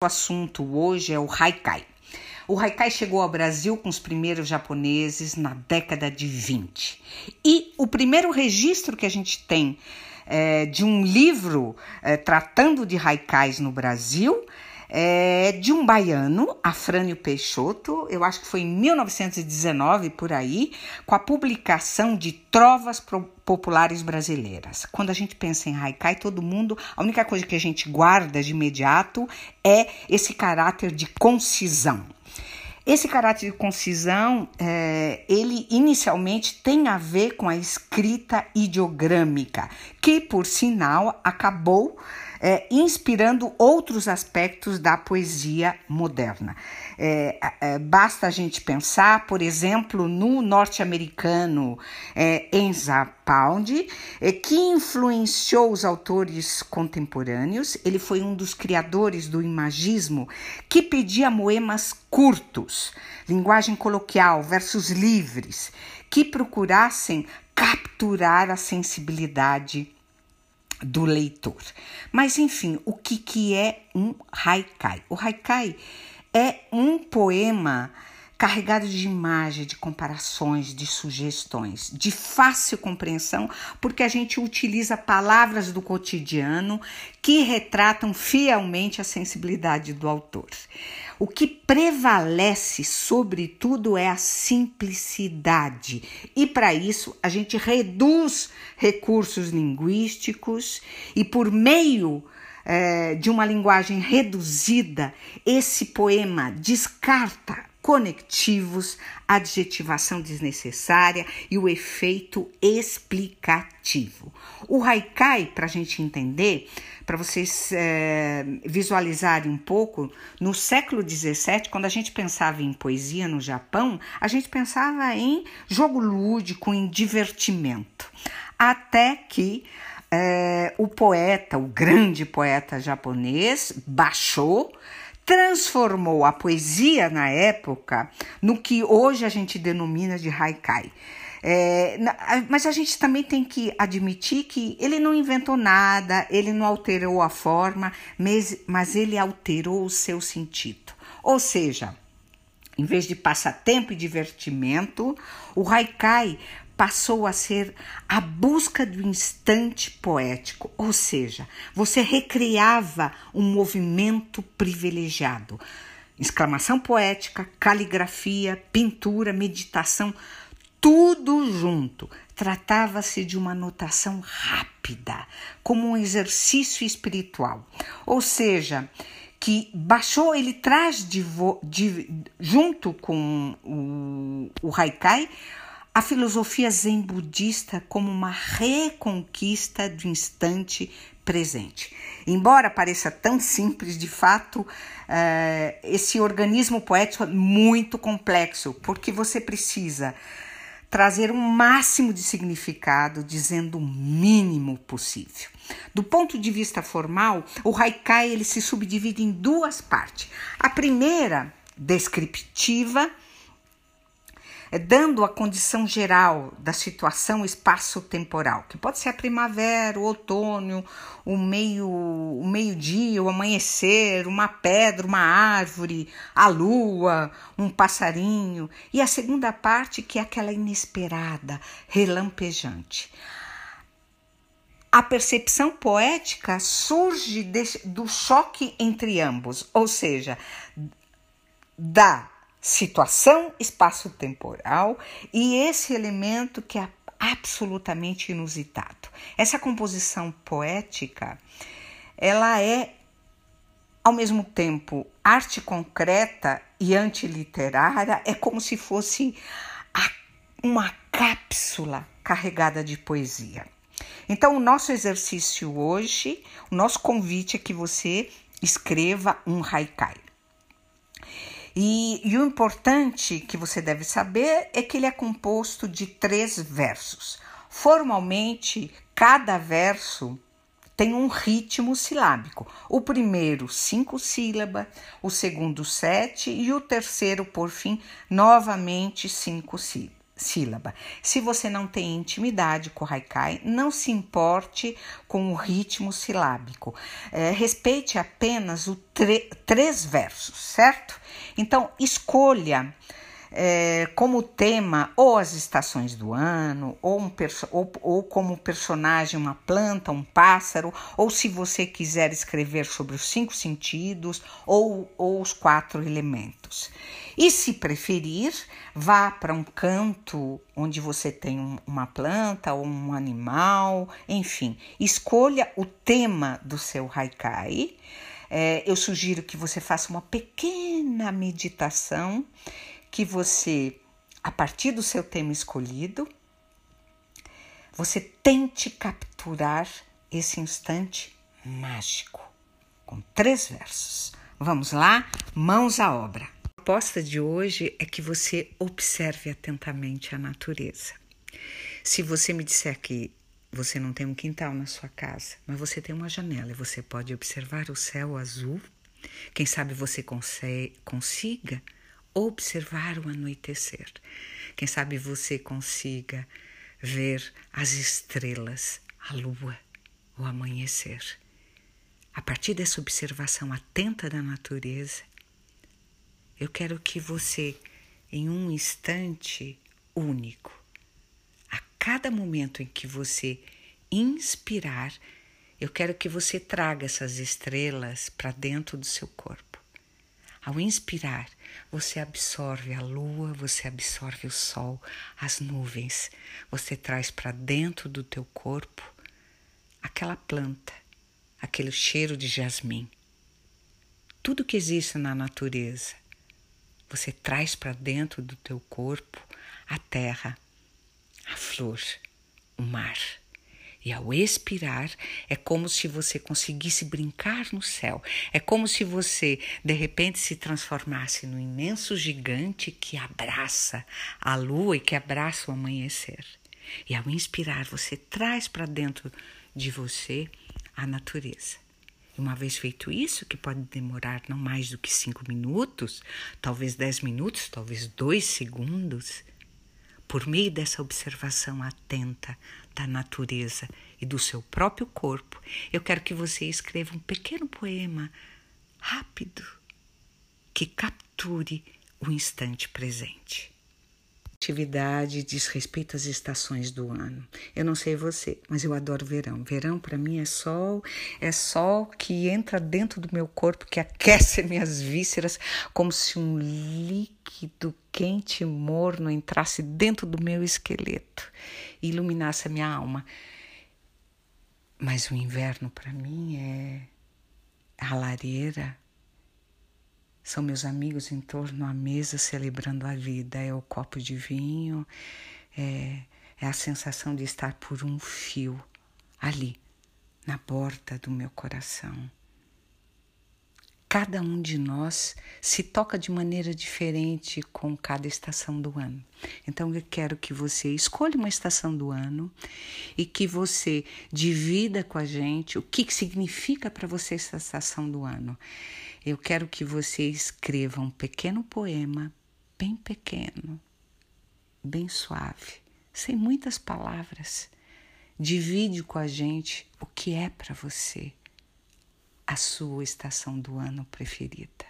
O assunto hoje é o haikai. O haikai chegou ao Brasil com os primeiros japoneses na década de 20. E o primeiro registro que a gente tem é, de um livro é, tratando de haikais no Brasil é de um baiano, Afrânio Peixoto, eu acho que foi em 1919 por aí, com a publicação de Trovas Populares Brasileiras. Quando a gente pensa em haikai, todo mundo, a única coisa que a gente guarda de imediato é esse caráter de concisão. Esse caráter de concisão, é, ele inicialmente tem a ver com a escrita ideogrâmica, que, por sinal, acabou é, inspirando outros aspectos da poesia moderna. É, é, basta a gente pensar, por exemplo, no norte-americano é, Enza Pound, é, que influenciou os autores contemporâneos. Ele foi um dos criadores do imagismo, que pedia moemas curtos, linguagem coloquial, versos livres, que procurassem capturar a sensibilidade do leitor. Mas enfim, o que, que é um haikai? O haikai é um poema carregado de imagem, de comparações, de sugestões, de fácil compreensão, porque a gente utiliza palavras do cotidiano que retratam fielmente a sensibilidade do autor. O que prevalece, sobretudo, é a simplicidade, e para isso a gente reduz recursos linguísticos e, por meio é, de uma linguagem reduzida, esse poema descarta conectivos, adjetivação desnecessária e o efeito explicativo. O haikai, para a gente entender, para vocês é, visualizarem um pouco, no século XVII, quando a gente pensava em poesia no Japão, a gente pensava em jogo lúdico, em divertimento. Até que é, o poeta, o grande poeta japonês, baixou transformou a poesia na época no que hoje a gente denomina de haikai. É, mas a gente também tem que admitir que ele não inventou nada, ele não alterou a forma, mas, ele alterou o seu sentido. Ou seja, em vez de passatempo e divertimento, o haikai passou a ser a busca do instante poético, ou seja, você recriava um movimento privilegiado. Exclamação poética, caligrafia, pintura, meditação, tudo junto. Tratava-se de uma notação rápida, como um exercício espiritual. Ou seja, que baixou, ele traz de, de, junto com o, o haikai a filosofia zen budista como uma reconquista do instante presente. Embora pareça tão simples, de fato, uh, esse organismo poético é muito complexo, porque você precisa trazer o um máximo de significado dizendo o mínimo possível. Do ponto de vista formal, o haikai ele se subdivide em duas partes. A primeira, descriptiva, dando a condição geral da situação espaço-temporal, que pode ser a primavera, o outono, o meio, o meio-dia, o amanhecer, uma pedra, uma árvore, a lua, um passarinho, e a segunda parte que é aquela inesperada, relampejante. A percepção poética surge de, do choque entre ambos, ou seja, da situação espaço-temporal e esse elemento que é absolutamente inusitado. Essa composição poética, ela é ao mesmo tempo arte concreta e antiliterária, é como se fosse uma cápsula carregada de poesia. Então, o nosso exercício hoje, o nosso convite é que você escreva um haikai. E, e, o importante que você deve saber é que ele é composto de três versos. Formalmente, cada verso tem um ritmo silábico. O primeiro, cinco sílabas, o segundo, sete, e o terceiro, por fim, novamente cinco sílaba. Se você não tem intimidade com o haikai, não se importe com o ritmo silábico. É, respeite apenas os três versos, certo? Então, escolha é, como tema ou as estações do ano, ou, um ou, ou como personagem uma planta, um pássaro, ou se você quiser escrever sobre os cinco sentidos ou, ou os quatro elementos. E se preferir, vá para um canto onde você tem um, uma planta ou um animal, enfim, escolha o tema do seu haikai. É, eu sugiro que você faça uma pequena meditação que você, a partir do seu tema escolhido, você tente capturar esse instante mágico com três versos. Vamos lá, mãos à obra. A proposta de hoje é que você observe atentamente a natureza. Se você me disser que você não tem um quintal na sua casa, mas você tem uma janela e você pode observar o céu azul, quem sabe você consiga observar o anoitecer. Quem sabe você consiga ver as estrelas, a lua, o amanhecer. A partir dessa observação atenta da natureza, eu quero que você, em um instante único, a cada momento em que você inspirar, eu quero que você traga essas estrelas para dentro do seu corpo. Ao inspirar, você absorve a lua, você absorve o sol, as nuvens. Você traz para dentro do teu corpo aquela planta, aquele cheiro de jasmim. Tudo que existe na natureza, você traz para dentro do teu corpo a terra, a flor, o mar. E ao expirar, é como se você conseguisse brincar no céu. É como se você, de repente, se transformasse no imenso gigante que abraça a lua e que abraça o amanhecer. E ao inspirar, você traz para dentro de você a natureza. Uma vez feito isso, que pode demorar não mais do que cinco minutos, talvez dez minutos, talvez dois segundos, por meio dessa observação atenta da natureza e do seu próprio corpo, eu quero que você escreva um pequeno poema rápido que capture o instante presente. Atividade diz respeito às estações do ano. Eu não sei você, mas eu adoro verão. Verão para mim é sol, é sol que entra dentro do meu corpo, que aquece minhas vísceras, como se um líquido quente e morno entrasse dentro do meu esqueleto e iluminasse a minha alma. Mas o inverno para mim é a lareira, são meus amigos em torno à mesa celebrando a vida. É o copo de vinho, é, é a sensação de estar por um fio ali, na borda do meu coração. Cada um de nós se toca de maneira diferente com cada estação do ano. Então eu quero que você escolha uma estação do ano e que você divida com a gente o que significa para você essa estação do ano eu quero que você escreva um pequeno poema, bem pequeno, bem suave, sem muitas palavras. Divide com a gente o que é para você a sua estação do ano preferida.